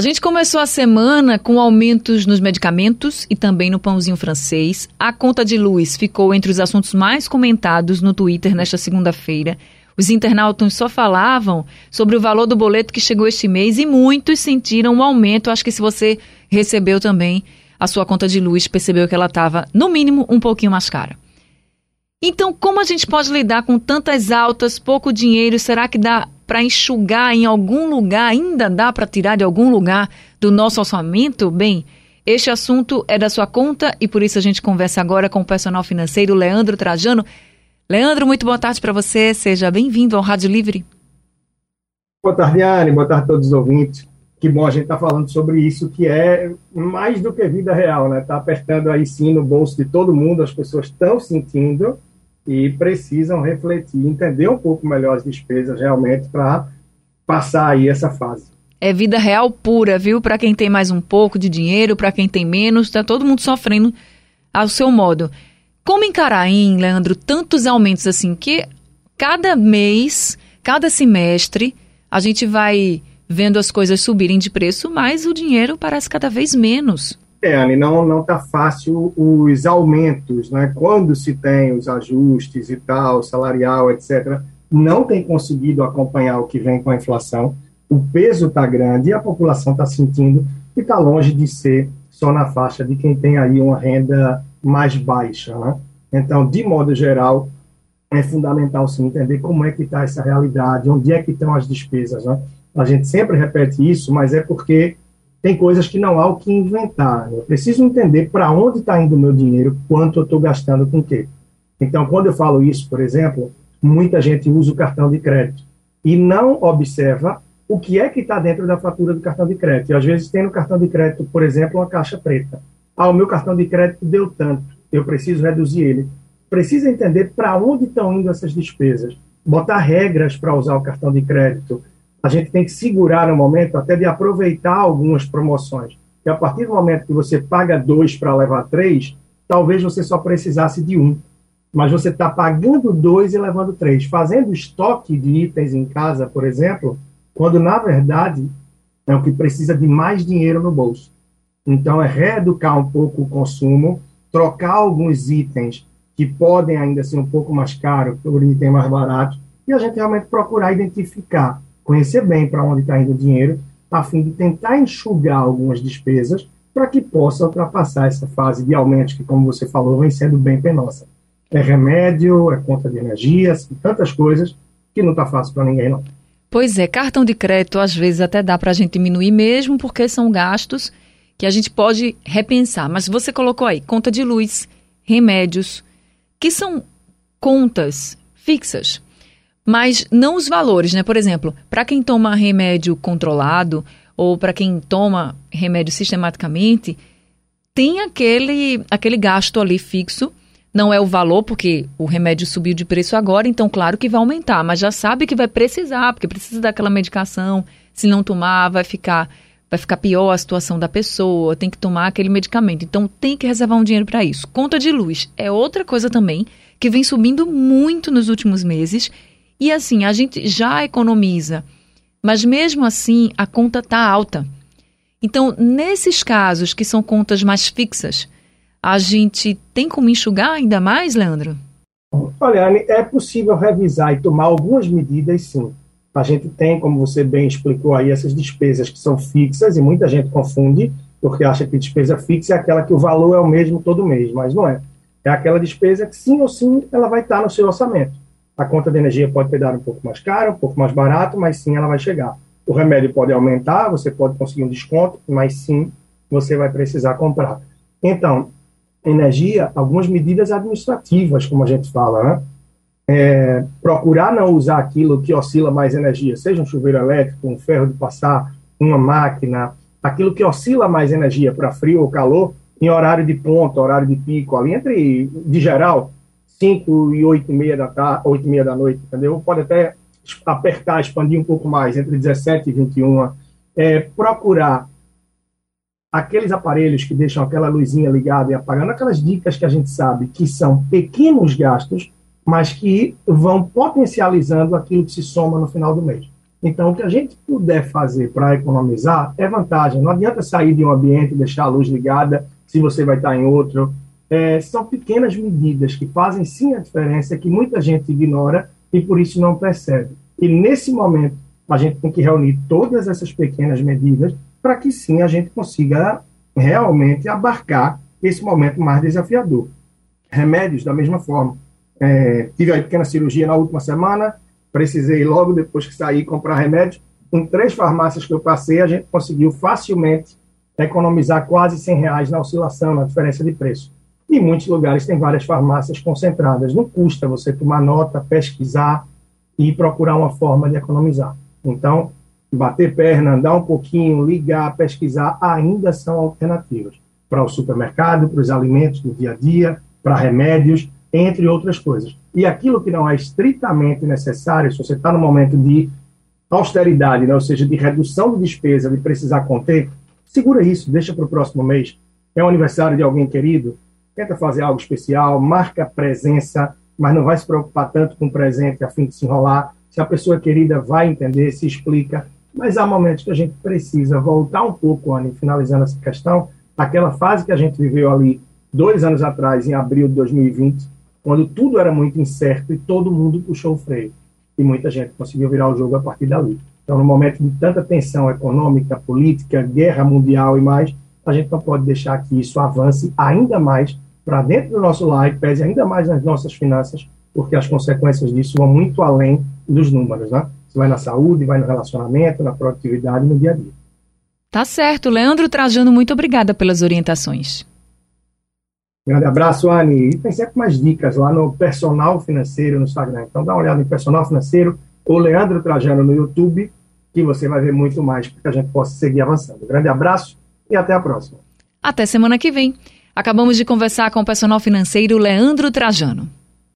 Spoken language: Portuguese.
A gente começou a semana com aumentos nos medicamentos e também no pãozinho francês. A conta de luz ficou entre os assuntos mais comentados no Twitter nesta segunda-feira. Os internautas só falavam sobre o valor do boleto que chegou este mês e muitos sentiram um aumento. Acho que se você recebeu também a sua conta de luz, percebeu que ela estava, no mínimo, um pouquinho mais cara. Então, como a gente pode lidar com tantas altas, pouco dinheiro? Será que dá para enxugar em algum lugar? Ainda dá para tirar de algum lugar do nosso orçamento? Bem, este assunto é da sua conta e por isso a gente conversa agora com o personal financeiro Leandro Trajano. Leandro, muito boa tarde para você. Seja bem-vindo ao Rádio Livre. Boa tarde, Anne. Boa tarde a todos os ouvintes. Que bom a gente estar tá falando sobre isso, que é mais do que vida real, né? Está apertando aí sim no bolso de todo mundo, as pessoas estão sentindo e precisam refletir, entender um pouco melhor as despesas realmente para passar aí essa fase. É vida real pura, viu? Para quem tem mais um pouco de dinheiro, para quem tem menos, está todo mundo sofrendo ao seu modo. Como encarar, hein, Leandro, tantos aumentos assim que cada mês, cada semestre, a gente vai vendo as coisas subirem de preço, mas o dinheiro parece cada vez menos. É, Anne, não não está fácil os aumentos, né? Quando se tem os ajustes e tal, salarial, etc., não tem conseguido acompanhar o que vem com a inflação. O peso está grande e a população está sentindo que está longe de ser só na faixa de quem tem aí uma renda mais baixa, né? Então, de modo geral, é fundamental sim entender como é que está essa realidade, onde é que estão as despesas, né? A gente sempre repete isso, mas é porque tem coisas que não há o que inventar. Eu preciso entender para onde está indo o meu dinheiro, quanto eu estou gastando com o quê. Então, quando eu falo isso, por exemplo, muita gente usa o cartão de crédito e não observa o que é que está dentro da fatura do cartão de crédito. E às vezes tem no cartão de crédito, por exemplo, uma caixa preta. Ah, o meu cartão de crédito deu tanto, eu preciso reduzir ele. Precisa entender para onde estão indo essas despesas. Botar regras para usar o cartão de crédito, a gente tem que segurar no momento até de aproveitar algumas promoções. E a partir do momento que você paga dois para levar três, talvez você só precisasse de um. Mas você está pagando dois e levando três. Fazendo estoque de itens em casa, por exemplo, quando na verdade é o que precisa de mais dinheiro no bolso. Então é reeducar um pouco o consumo, trocar alguns itens que podem ainda ser um pouco mais caros por item mais barato, e a gente realmente procurar identificar conhecer bem para onde está indo o dinheiro, a fim de tentar enxugar algumas despesas para que possa ultrapassar essa fase de aumentos que, como você falou, vem sendo bem penosa. É remédio, é conta de energia, são tantas coisas que não está fácil para ninguém, não. Pois é, cartão de crédito às vezes até dá para a gente diminuir mesmo, porque são gastos que a gente pode repensar. Mas você colocou aí conta de luz, remédios, que são contas fixas mas não os valores, né? Por exemplo, para quem toma remédio controlado ou para quem toma remédio sistematicamente, tem aquele, aquele gasto ali fixo. Não é o valor, porque o remédio subiu de preço agora, então claro que vai aumentar, mas já sabe que vai precisar, porque precisa daquela medicação. Se não tomar, vai ficar vai ficar pior a situação da pessoa, tem que tomar aquele medicamento. Então tem que reservar um dinheiro para isso. Conta de luz é outra coisa também que vem subindo muito nos últimos meses e assim, a gente já economiza, mas mesmo assim a conta está alta. Então, nesses casos que são contas mais fixas, a gente tem como enxugar ainda mais, Leandro? Olha, Anne, é possível revisar e tomar algumas medidas, sim. A gente tem, como você bem explicou aí, essas despesas que são fixas e muita gente confunde porque acha que despesa fixa é aquela que o valor é o mesmo todo mês, mas não é. É aquela despesa que sim ou sim ela vai estar no seu orçamento. A conta de energia pode dado um pouco mais caro, um pouco mais barato, mas sim ela vai chegar. O remédio pode aumentar, você pode conseguir um desconto, mas sim você vai precisar comprar. Então, energia, algumas medidas administrativas, como a gente fala, né? É, procurar não usar aquilo que oscila mais energia, seja um chuveiro elétrico, um ferro de passar, uma máquina, aquilo que oscila mais energia para frio ou calor, em horário de ponta, horário de pico, ali entre, de geral, 5 e 8 e meia da tarde, 8 e meia da noite, entendeu? Pode até apertar, expandir um pouco mais, entre 17 e 21. É, procurar aqueles aparelhos que deixam aquela luzinha ligada e apagando, aquelas dicas que a gente sabe que são pequenos gastos, mas que vão potencializando aquilo que se soma no final do mês. Então, o que a gente puder fazer para economizar é vantagem. Não adianta sair de um ambiente deixar a luz ligada se você vai estar em outro. É, são pequenas medidas que fazem sim a diferença, que muita gente ignora e por isso não percebe. E nesse momento, a gente tem que reunir todas essas pequenas medidas para que sim a gente consiga realmente abarcar esse momento mais desafiador. Remédios, da mesma forma. É, tive a pequena cirurgia na última semana, precisei logo depois que saí comprar remédio. Com três farmácias que eu passei, a gente conseguiu facilmente economizar quase 100 reais na oscilação, na diferença de preço. Em muitos lugares tem várias farmácias concentradas. Não custa você tomar nota, pesquisar e procurar uma forma de economizar. Então, bater perna, andar um pouquinho, ligar, pesquisar, ainda são alternativas para o supermercado, para os alimentos do dia a dia, para remédios, entre outras coisas. E aquilo que não é estritamente necessário, se você está no momento de austeridade, né, ou seja, de redução de despesa, de precisar conter, segura isso, deixa para o próximo mês. É o aniversário de alguém querido, tenta fazer algo especial, marca presença, mas não vai se preocupar tanto com o presente a fim de se enrolar. Se a pessoa querida vai entender, se explica. Mas há momentos que a gente precisa voltar um pouco, Anny, finalizando essa questão, aquela fase que a gente viveu ali dois anos atrás, em abril de 2020, quando tudo era muito incerto e todo mundo puxou o freio. E muita gente conseguiu virar o jogo a partir dali. Então, no momento de tanta tensão econômica, política, guerra mundial e mais, a gente não pode deixar que isso avance ainda mais para dentro do nosso lar e pese ainda mais nas nossas finanças, porque as consequências disso vão muito além dos números, né? Você vai na saúde, vai no relacionamento, na produtividade, no dia a dia. Tá certo. Leandro Trajano, muito obrigada pelas orientações. Grande abraço, Anne. E tem sempre mais dicas lá no Personal Financeiro no Instagram. Então dá uma olhada em Personal Financeiro ou Leandro Trajano no YouTube, que você vai ver muito mais para que a gente possa seguir avançando. Grande abraço e até a próxima. Até semana que vem. Acabamos de conversar com o personal financeiro Leandro Trajano.